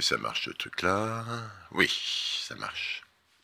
ça marche ce truc-là? Oui, ça marche.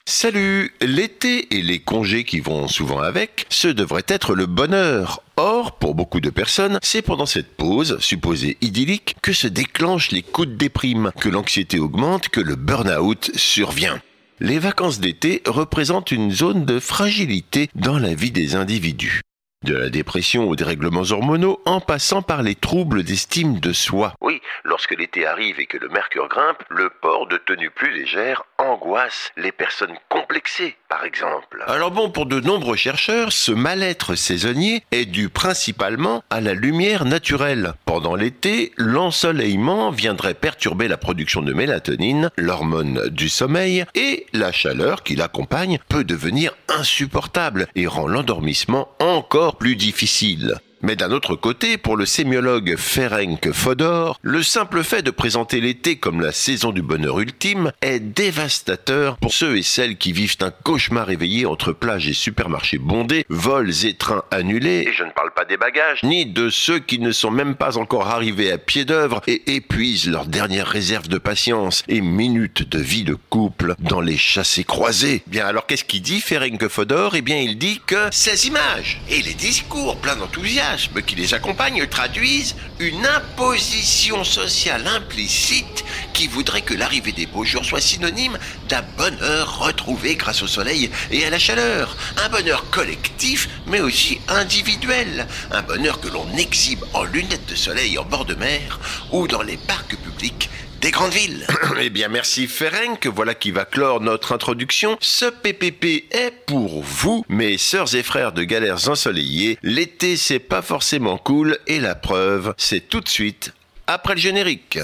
Salut L'été et les congés qui vont souvent avec, ce devrait être le bonheur. Or, pour beaucoup de personnes, c'est pendant cette pause, supposée idyllique, que se déclenchent les coups de déprime, que l'anxiété augmente, que le burn-out survient. Les vacances d'été représentent une zone de fragilité dans la vie des individus. De la dépression aux dérèglements hormonaux, en passant par les troubles d'estime de soi. Oui, lorsque l'été arrive et que le mercure grimpe, le port de tenue plus légère angoisse les personnes complexées, par exemple. Alors bon, pour de nombreux chercheurs, ce mal-être saisonnier est dû principalement à la lumière naturelle. Pendant l'été, l'ensoleillement viendrait perturber la production de mélatonine, l'hormone du sommeil, et la chaleur qui l'accompagne peut devenir insupportable et rend l'endormissement encore plus difficile. Mais d'un autre côté, pour le sémiologue Ferenc Fodor, le simple fait de présenter l'été comme la saison du bonheur ultime est dévastateur pour ceux et celles qui vivent un cauchemar éveillé entre plages et supermarchés bondés, vols et trains annulés, et je ne parle pas des bagages, ni de ceux qui ne sont même pas encore arrivés à pied d'œuvre et épuisent leur dernière réserve de patience et minutes de vie de couple dans les chassés croisés. Bien alors qu'est-ce qu'il dit Ferenc Fodor? Eh bien il dit que ces images et les discours pleins d'enthousiasme qui les accompagnent traduisent une imposition sociale implicite qui voudrait que l'arrivée des beaux jours soit synonyme d'un bonheur retrouvé grâce au soleil et à la chaleur. Un bonheur collectif, mais aussi individuel. Un bonheur que l'on exhibe en lunettes de soleil en bord de mer ou dans les parcs publics des grandes villes. eh bien, merci Ferenc, voilà qui va clore notre introduction. Ce PPP est pour vous, mes sœurs et frères de galères ensoleillées. L'été, c'est pas forcément cool, et la preuve, c'est tout de suite après le générique.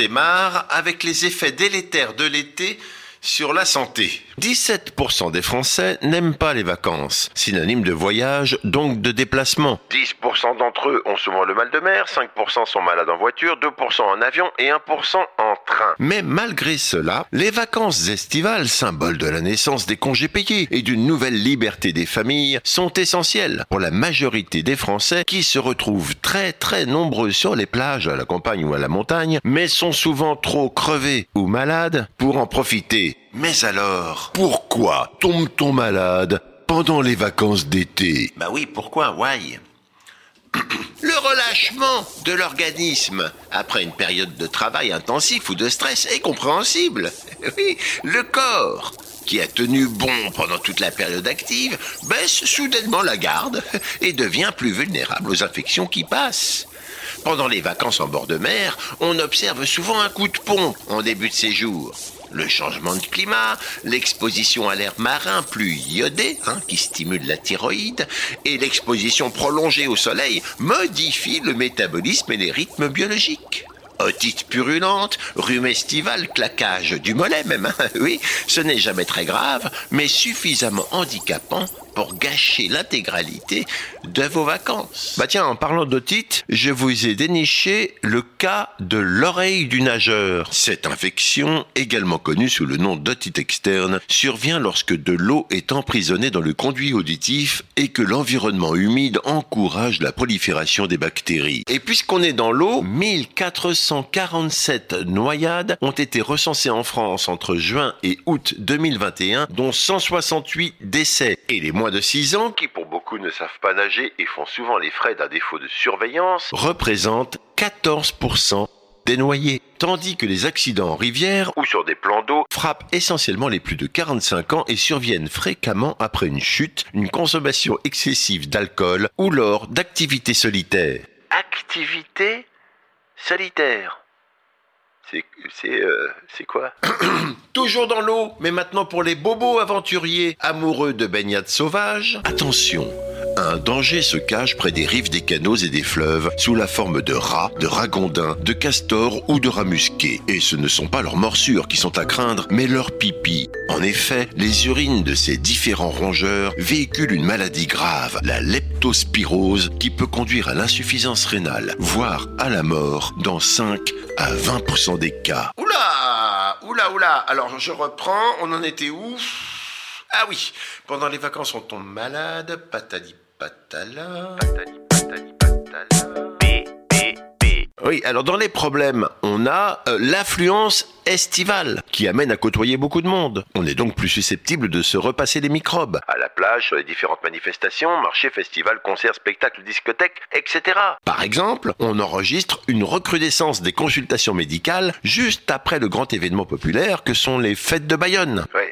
Démarre avec les effets délétères de l'été sur la santé. 17% des Français n'aiment pas les vacances, synonyme de voyage, donc de déplacement. 10% d'entre eux ont souvent le mal de mer, 5% sont malades en voiture, 2% en avion et 1% en Mais malgré cela, les vacances estivales, symbole de la naissance des congés payés et d'une nouvelle liberté des familles, sont essentielles pour la majorité des Français qui se retrouvent très très nombreux sur les plages, à la campagne ou à la montagne, mais sont souvent trop crevés ou malades pour en profiter. Mais alors, pourquoi tombe-t-on malade pendant les vacances d'été? Bah oui, pourquoi? Why? Le relâchement de l'organisme après une période de travail intensif ou de stress est compréhensible. Oui, le corps qui a tenu bon pendant toute la période active baisse soudainement la garde et devient plus vulnérable aux infections qui passent. Pendant les vacances en bord de mer, on observe souvent un coup de pompe en début de séjour le changement de climat, l'exposition à l'air marin plus iodé, hein, qui stimule la thyroïde, et l'exposition prolongée au soleil modifie le métabolisme et les rythmes biologiques. Otite purulente, rhume estival, claquage du mollet même, hein, oui, ce n'est jamais très grave, mais suffisamment handicapant pour gâcher l'intégralité de vos vacances. Bah tiens, en parlant d'otite, je vous ai déniché le cas de l'oreille du nageur. Cette infection, également connue sous le nom d'otite externe, survient lorsque de l'eau est emprisonnée dans le conduit auditif et que l'environnement humide encourage la prolifération des bactéries. Et puisqu'on est dans l'eau, 1447 noyades ont été recensées en France entre juin et août 2021, dont 168 décès. Et les moins de 6 ans, qui pour beaucoup ne savent pas nager et font souvent les frais d'un défaut de surveillance, représentent 14% des noyés, tandis que les accidents en rivière ou sur des plans d'eau frappent essentiellement les plus de 45 ans et surviennent fréquemment après une chute, une consommation excessive d'alcool ou lors d'activités solitaires. Activités solitaires c'est c'est euh, c'est quoi Toujours dans l'eau, mais maintenant pour les bobos aventuriers amoureux de baignades sauvages. Attention, un danger se cache près des rives des canaux et des fleuves sous la forme de rats, de ragondins, de castors ou de rats musqués. Et ce ne sont pas leurs morsures qui sont à craindre, mais leurs pipis. En effet, les urines de ces différents rongeurs véhiculent une maladie grave, la leptospirose, qui peut conduire à l'insuffisance rénale, voire à la mort dans 5 à 20% des cas. Oula Oula, oula Alors je reprends, on en était où? Ah oui, pendant les vacances on tombe malade, patali patala. Patali patali patala. Oui, alors dans les problèmes, on a euh, l'affluence estivale qui amène à côtoyer beaucoup de monde. On est donc plus susceptible de se repasser des microbes. À la plage, sur les différentes manifestations, marchés, festivals, concerts, spectacles, discothèques, etc. Par exemple, on enregistre une recrudescence des consultations médicales juste après le grand événement populaire que sont les fêtes de Bayonne. Oui.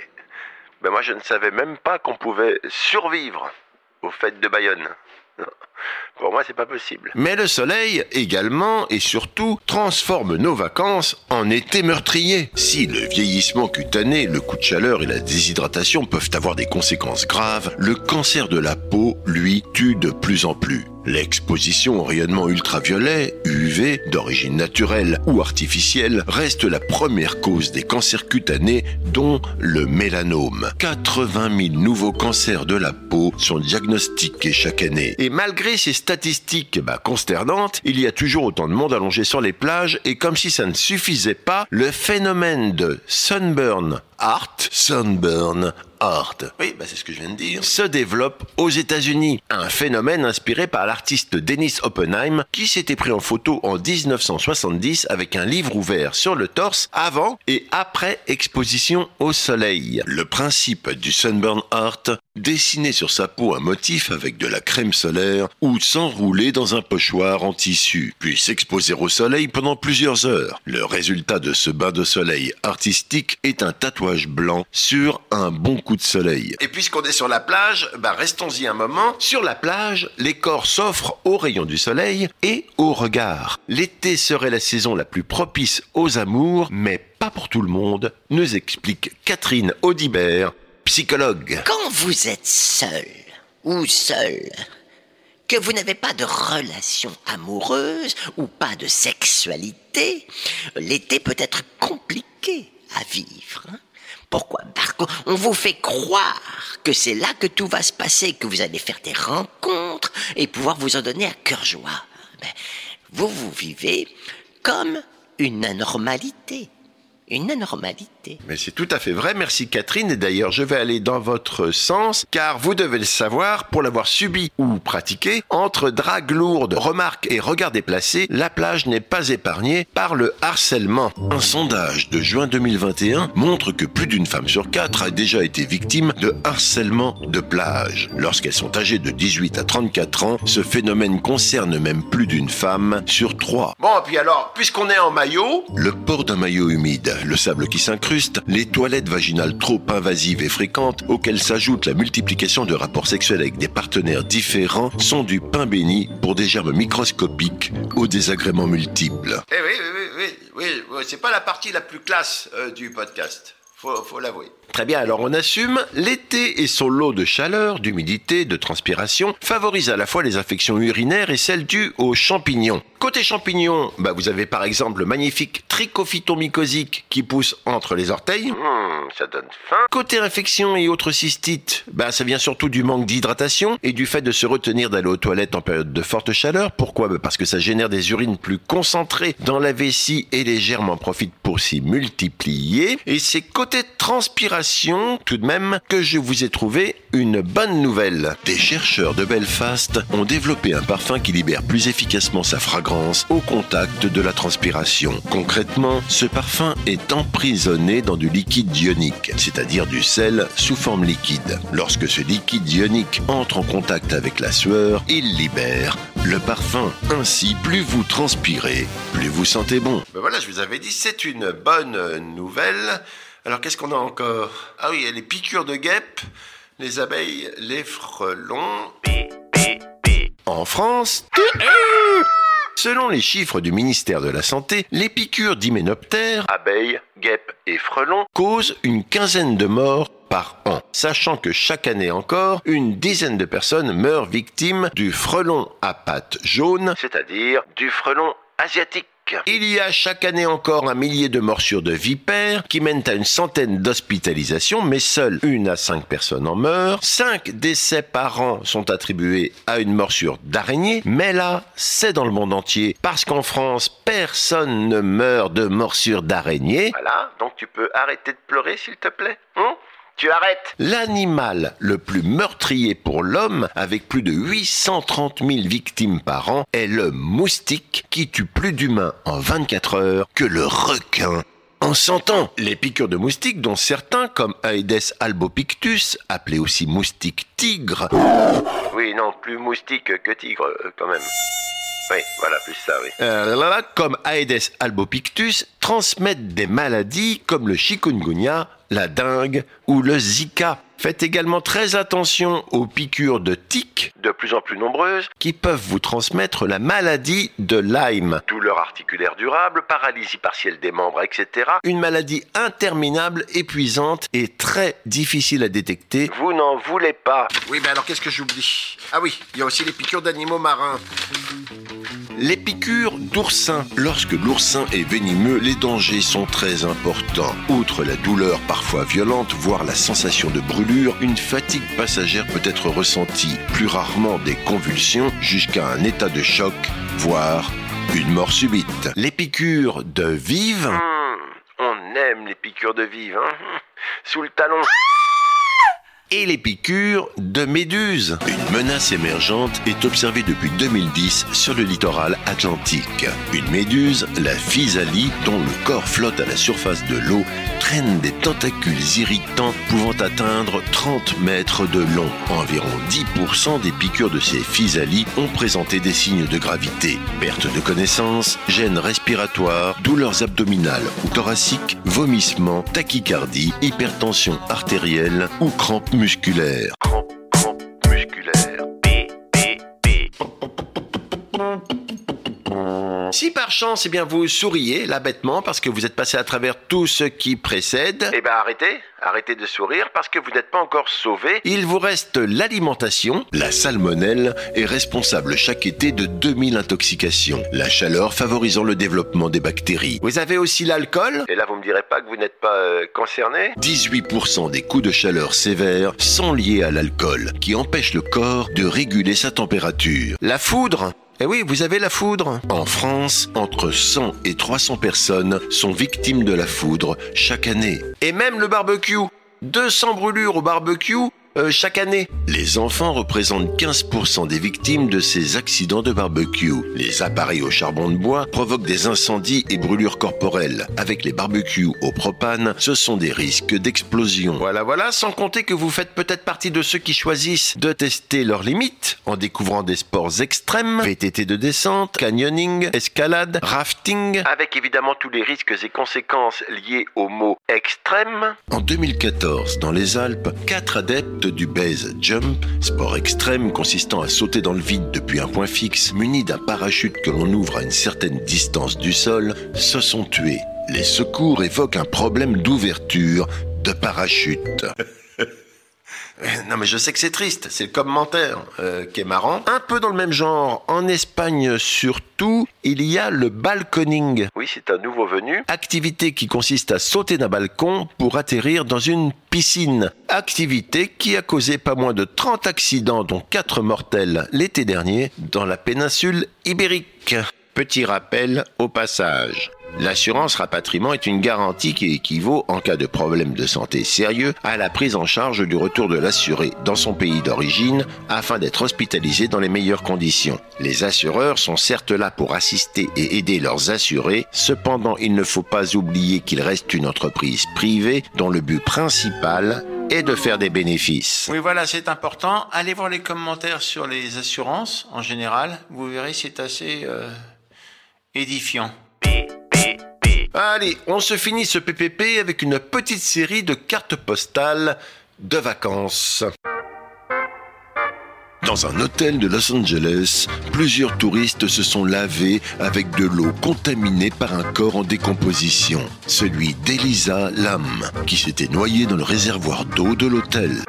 Ben moi je ne savais même pas qu'on pouvait survivre aux fêtes de Bayonne. Pour moi, c'est pas possible. Mais le soleil, également et surtout, transforme nos vacances en été meurtrier. Si le vieillissement cutané, le coup de chaleur et la déshydratation peuvent avoir des conséquences graves, le cancer de la peau, lui, tue de plus en plus. L'exposition au rayonnement ultraviolet, UV, d'origine naturelle ou artificielle, reste la première cause des cancers cutanés, dont le mélanome. 80 000 nouveaux cancers de la peau sont diagnostiqués chaque année. Et malgré ces statistiques bah, consternantes, il y a toujours autant de monde allongé sur les plages, et comme si ça ne suffisait pas, le phénomène de sunburn art, sunburn art, oui, bah c'est ce que je viens de dire, se développe aux États-Unis. Un phénomène inspiré par l'artiste Dennis Oppenheim qui s'était pris en photo en 1970 avec un livre ouvert sur le torse avant et après exposition au soleil. Le principe du sunburn art, dessiner sur sa peau un motif avec de la crème solaire ou s'enrouler dans un pochoir en tissu, puis s'exposer au soleil pendant plusieurs heures. Le résultat de ce bain de soleil artistique est un tatouage blanc sur un bon coup de soleil. Et puisqu'on est sur la plage, bah restons-y un moment. Sur la plage, les corps s'offrent aux rayons du soleil et au regard. L'été serait la saison la plus propice aux amours, mais pas pour tout le monde, nous explique Catherine Audibert, Quand vous êtes seul ou seul, que vous n'avez pas de relation amoureuse ou pas de sexualité, l'été peut être compliqué à vivre. Hein. Pourquoi? Parce qu'on vous fait croire que c'est là que tout va se passer, que vous allez faire des rencontres et pouvoir vous en donner à cœur joie. Vous, vous vivez comme une anormalité une anormalité. Mais c'est tout à fait vrai, merci Catherine, et d'ailleurs je vais aller dans votre sens, car vous devez le savoir, pour l'avoir subi ou pratiqué, entre drague lourde, remarques et regards déplacés, la plage n'est pas épargnée par le harcèlement. Un sondage de juin 2021 montre que plus d'une femme sur quatre a déjà été victime de harcèlement de plage. Lorsqu'elles sont âgées de 18 à 34 ans, ce phénomène concerne même plus d'une femme sur trois. Bon, et puis alors, puisqu'on est en maillot, le port d'un maillot humide le sable qui s'incruste, les toilettes vaginales trop invasives et fréquentes, auxquelles s'ajoute la multiplication de rapports sexuels avec des partenaires différents, sont du pain béni pour des germes microscopiques aux désagréments multiples. Eh oui, oui, oui, oui, c'est pas la partie la plus classe euh, du podcast. Faut l'avouer. Très bien, alors on assume, l'été et son lot de chaleur, d'humidité, de transpiration favorisent à la fois les infections urinaires et celles dues aux champignons. Côté champignons, bah vous avez par exemple le magnifique trichophyton mycosique qui pousse entre les orteils. Mmh, ça donne faim. Côté infection et autres cystites, bah ça vient surtout du manque d'hydratation et du fait de se retenir d'aller aux toilettes en période de forte chaleur. Pourquoi? Bah Parce que ça génère des urines plus concentrées dans la vessie et les germes en profitent pour s'y multiplier. Et c'est côté transpiration, tout de même, que je vous ai trouvé une bonne nouvelle. Des chercheurs de Belfast ont développé un parfum qui libère plus efficacement sa fragrance au contact de la transpiration. Concrètement, ce parfum est emprisonné dans du liquide ionique, c'est-à-dire du sel sous forme liquide. Lorsque ce liquide ionique entre en contact avec la sueur, il libère le parfum. Ainsi, plus vous transpirez, plus vous sentez bon. Ben voilà, je vous avais dit, c'est une bonne nouvelle. Alors qu'est-ce qu'on a encore? Ah oui, les piqûres de guêpes, les abeilles, les frelons. En France, Selon les chiffres du ministère de la Santé, les piqûres d'hyménoptères, abeilles, guêpes et frelons, causent une quinzaine de morts par an, sachant que chaque année encore, une dizaine de personnes meurent victimes du frelon à pattes jaunes, c'est-à-dire du frelon asiatique. Il y a chaque année encore un millier de morsures de vipères qui mènent à une centaine d'hospitalisations, mais seules une à cinq personnes en meurent. Cinq décès par an sont attribués à une morsure d'araignée, mais là, c'est dans le monde entier, parce qu'en France, personne ne meurt de morsure d'araignée. Voilà, donc tu peux arrêter de pleurer, s'il te plaît. Hein? Tu arrêtes L'animal le plus meurtrier pour l'homme, avec plus de 830 000 victimes par an, est le moustique qui tue plus d'humains en 24 heures que le requin en 100 ans. Les piqûres de moustiques, dont certains, comme Aedes albopictus, appelé aussi moustique tigre. Oui, non, plus moustique que tigre, euh, quand même. Oui, voilà, plus ça, oui. Euh, comme Aedes albopictus, transmettent des maladies comme le chikungunya, la dengue ou le Zika. Faites également très attention aux piqûres de tiques, de plus en plus nombreuses, qui peuvent vous transmettre la maladie de Lyme. Douleur articulaire durable, paralysie partielle des membres, etc. Une maladie interminable, épuisante et très difficile à détecter. Vous n'en voulez pas. Oui, mais alors qu'est-ce que j'oublie? Ah oui, il y a aussi les piqûres d'animaux marins. Les piqûres d'oursin. Lorsque l'oursin est venimeux, les dangers sont très importants. Outre la douleur parfois violente, voire la sensation de brûlure, une fatigue passagère peut être ressentie, plus rarement des convulsions, jusqu'à un état de choc, voire une mort subite. Les piqûres de vive. Hmm, on aime les piqûres de vive, hein Sous le talon et les piqûres de méduses. Une menace émergente est observée depuis 2010 sur le littoral atlantique. Une méduse, la physalie, dont le corps flotte à la surface de l'eau, traîne des tentacules irritants pouvant atteindre 30 mètres de long. Environ 10% des piqûres de ces physalies ont présenté des signes de gravité. Perte de connaissance, gêne respiratoire, douleurs abdominales ou thoraciques, vomissements, tachycardie, hypertension artérielle ou crampes. Musculaire. Si par chance, eh bien, vous souriez là bêtement parce que vous êtes passé à travers tout ce qui précède, eh bien arrêtez, arrêtez de sourire parce que vous n'êtes pas encore sauvé. Il vous reste l'alimentation. La salmonelle est responsable chaque été de 2000 intoxications. La chaleur favorisant le développement des bactéries. Vous avez aussi l'alcool. Et là, vous me direz pas que vous n'êtes pas euh, concerné 18% des coups de chaleur sévères sont liés à l'alcool, qui empêche le corps de réguler sa température. La foudre eh oui, vous avez la foudre. En France, entre 100 et 300 personnes sont victimes de la foudre chaque année. Et même le barbecue. 200 brûlures au barbecue euh, chaque année. Les enfants représentent 15% des victimes de ces accidents de barbecue. Les appareils au charbon de bois provoquent des incendies et brûlures corporelles. Avec les barbecues au propane, ce sont des risques d'explosion. Voilà, voilà, sans compter que vous faites peut-être partie de ceux qui choisissent de tester leurs limites en découvrant des sports extrêmes, VTT de descente, canyoning, escalade, rafting, avec évidemment tous les risques et conséquences liés au mot extrême. En 2014, dans les Alpes, quatre adeptes du base jump, sport extrême consistant à sauter dans le vide depuis un point fixe, muni d'un parachute que l'on ouvre à une certaine distance du sol, se sont tués. Les secours évoquent un problème d'ouverture de parachute. Non mais je sais que c'est triste, c'est le commentaire euh, qui est marrant. Un peu dans le même genre, en Espagne surtout, il y a le balconing. Oui, c'est un nouveau venu. Activité qui consiste à sauter d'un balcon pour atterrir dans une piscine. Activité qui a causé pas moins de 30 accidents, dont 4 mortels l'été dernier, dans la péninsule ibérique. Petit rappel au passage. L'assurance rapatriement est une garantie qui équivaut, en cas de problème de santé sérieux, à la prise en charge du retour de l'assuré dans son pays d'origine afin d'être hospitalisé dans les meilleures conditions. Les assureurs sont certes là pour assister et aider leurs assurés, cependant il ne faut pas oublier qu'il reste une entreprise privée dont le but principal est de faire des bénéfices. Oui, voilà, c'est important. Allez voir les commentaires sur les assurances en général. Vous verrez, c'est assez euh, édifiant. Allez, on se finit ce PPP avec une petite série de cartes postales de vacances. Dans un hôtel de Los Angeles, plusieurs touristes se sont lavés avec de l'eau contaminée par un corps en décomposition, celui d'Elisa Lam, qui s'était noyée dans le réservoir d'eau de l'hôtel.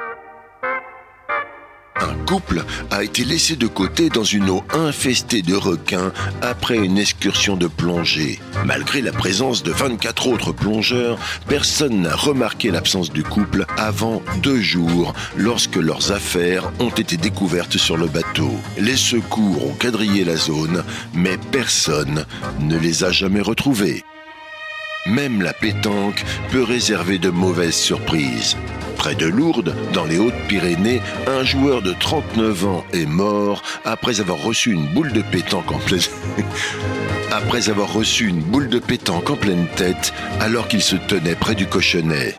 Couple a été laissé de côté dans une eau infestée de requins après une excursion de plongée. Malgré la présence de 24 autres plongeurs, personne n'a remarqué l'absence du couple avant deux jours lorsque leurs affaires ont été découvertes sur le bateau. Les secours ont quadrillé la zone, mais personne ne les a jamais retrouvés. Même la pétanque peut réserver de mauvaises surprises. Près de Lourdes, dans les Hautes-Pyrénées, un joueur de 39 ans est mort après avoir reçu une boule de pétanque en pleine... après avoir reçu une boule de pétanque en pleine tête alors qu'il se tenait près du cochonnet.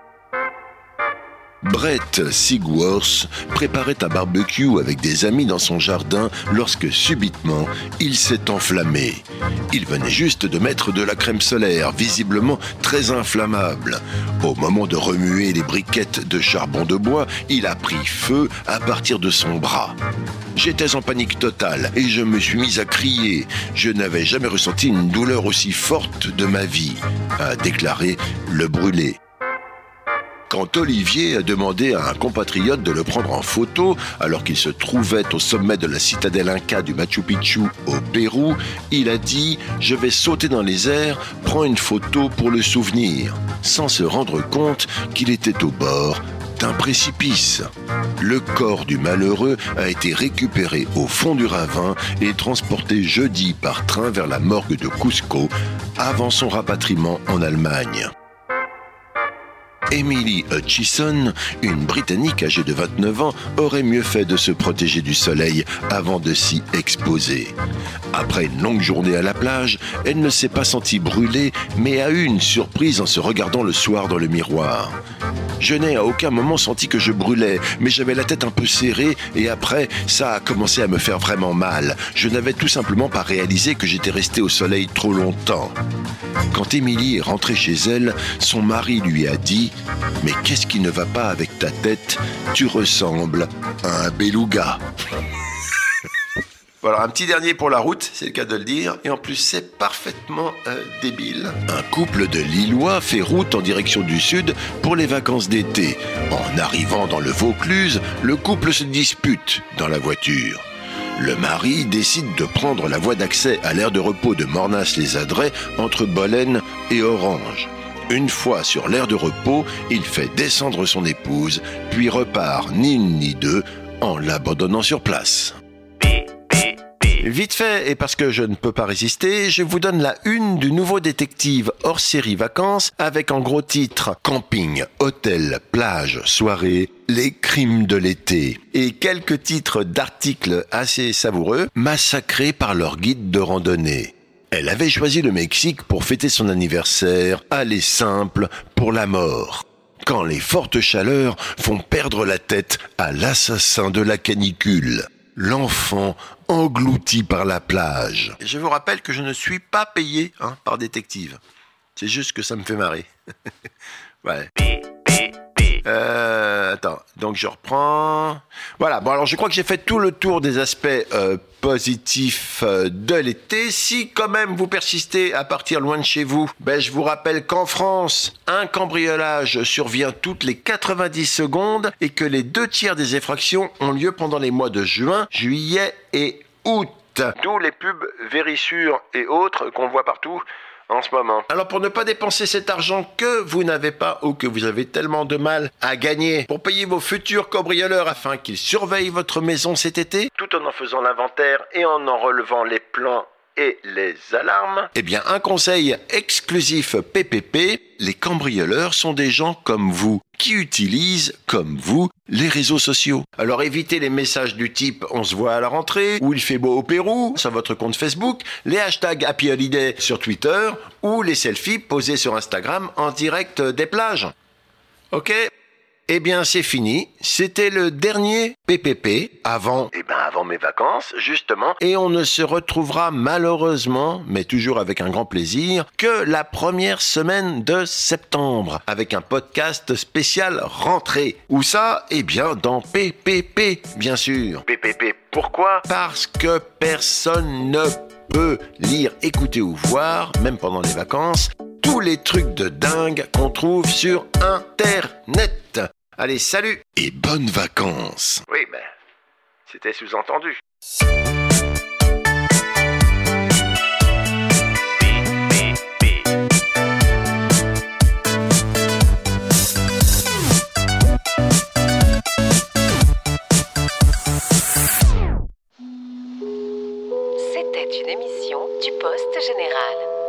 Brett Sigworth préparait un barbecue avec des amis dans son jardin lorsque subitement il s'est enflammé. Il venait juste de mettre de la crème solaire, visiblement très inflammable. Au moment de remuer les briquettes de charbon de bois, il a pris feu à partir de son bras. J'étais en panique totale et je me suis mis à crier. Je n'avais jamais ressenti une douleur aussi forte de ma vie, a déclaré le brûlé. Quand Olivier a demandé à un compatriote de le prendre en photo alors qu'il se trouvait au sommet de la citadelle Inca du Machu Picchu au Pérou, il a dit Je vais sauter dans les airs, prends une photo pour le souvenir, sans se rendre compte qu'il était au bord d'un précipice. Le corps du malheureux a été récupéré au fond du ravin et transporté jeudi par train vers la morgue de Cusco avant son rapatriement en Allemagne. Emily Hutchison, une Britannique âgée de 29 ans, aurait mieux fait de se protéger du soleil avant de s'y exposer. Après une longue journée à la plage, elle ne s'est pas sentie brûlée, mais a eu une surprise en se regardant le soir dans le miroir. Je n'ai à aucun moment senti que je brûlais, mais j'avais la tête un peu serrée et après, ça a commencé à me faire vraiment mal. Je n'avais tout simplement pas réalisé que j'étais resté au soleil trop longtemps. Quand Émilie est rentrée chez elle, son mari lui a dit Mais qu'est-ce qui ne va pas avec ta tête? Tu ressembles à un beluga. Voilà, un petit dernier pour la route, c'est le cas de le dire, et en plus c'est parfaitement euh, débile. Un couple de Lillois fait route en direction du sud pour les vacances d'été. En arrivant dans le Vaucluse, le couple se dispute dans la voiture. Le mari décide de prendre la voie d'accès à l'aire de repos de Mornas-les-Adrets entre Bolène et Orange. Une fois sur l'aire de repos, il fait descendre son épouse, puis repart ni une ni deux en l'abandonnant sur place. Vite fait, et parce que je ne peux pas résister, je vous donne la une du nouveau détective hors série vacances avec en gros titre Camping, hôtel, plage, soirée, les crimes de l'été. Et quelques titres d'articles assez savoureux, massacrés par leur guide de randonnée. Elle avait choisi le Mexique pour fêter son anniversaire, aller simple pour la mort quand les fortes chaleurs font perdre la tête à l'assassin de la canicule l'enfant englouti par la plage. Je vous rappelle que je ne suis pas payé hein, par détective. C'est juste que ça me fait marrer. ouais. Euh, attends, donc je reprends. Voilà, bon alors je crois que j'ai fait tout le tour des aspects euh, positifs euh, de l'été. Si quand même vous persistez à partir loin de chez vous, ben, je vous rappelle qu'en France, un cambriolage survient toutes les 90 secondes et que les deux tiers des effractions ont lieu pendant les mois de juin, juillet et août. D'où les pubs Vérissure et autres qu'on voit partout en ce moment. Alors pour ne pas dépenser cet argent que vous n'avez pas ou que vous avez tellement de mal à gagner pour payer vos futurs cambrioleurs afin qu'ils surveillent votre maison cet été, tout en en faisant l'inventaire et en en relevant les plans et les alarmes Eh bien, un conseil exclusif PPP, les cambrioleurs sont des gens comme vous, qui utilisent, comme vous, les réseaux sociaux. Alors évitez les messages du type on se voit à la rentrée, ou il fait beau au Pérou, sur votre compte Facebook, les hashtags Happy Holiday sur Twitter, ou les selfies posés sur Instagram en direct des plages. Ok? Eh bien, c'est fini. C'était le dernier PPP avant, eh ben, avant mes vacances, justement. Et on ne se retrouvera malheureusement, mais toujours avec un grand plaisir, que la première semaine de septembre, avec un podcast spécial rentrée. Où ça? Eh bien, dans PPP, bien sûr. PPP, pourquoi? Parce que personne ne peut lire, écouter ou voir, même pendant les vacances, tous les trucs de dingue qu'on trouve sur Internet. Allez, salut et bonnes vacances. Oui, mais c'était sous-entendu. C'était une émission du Poste Général.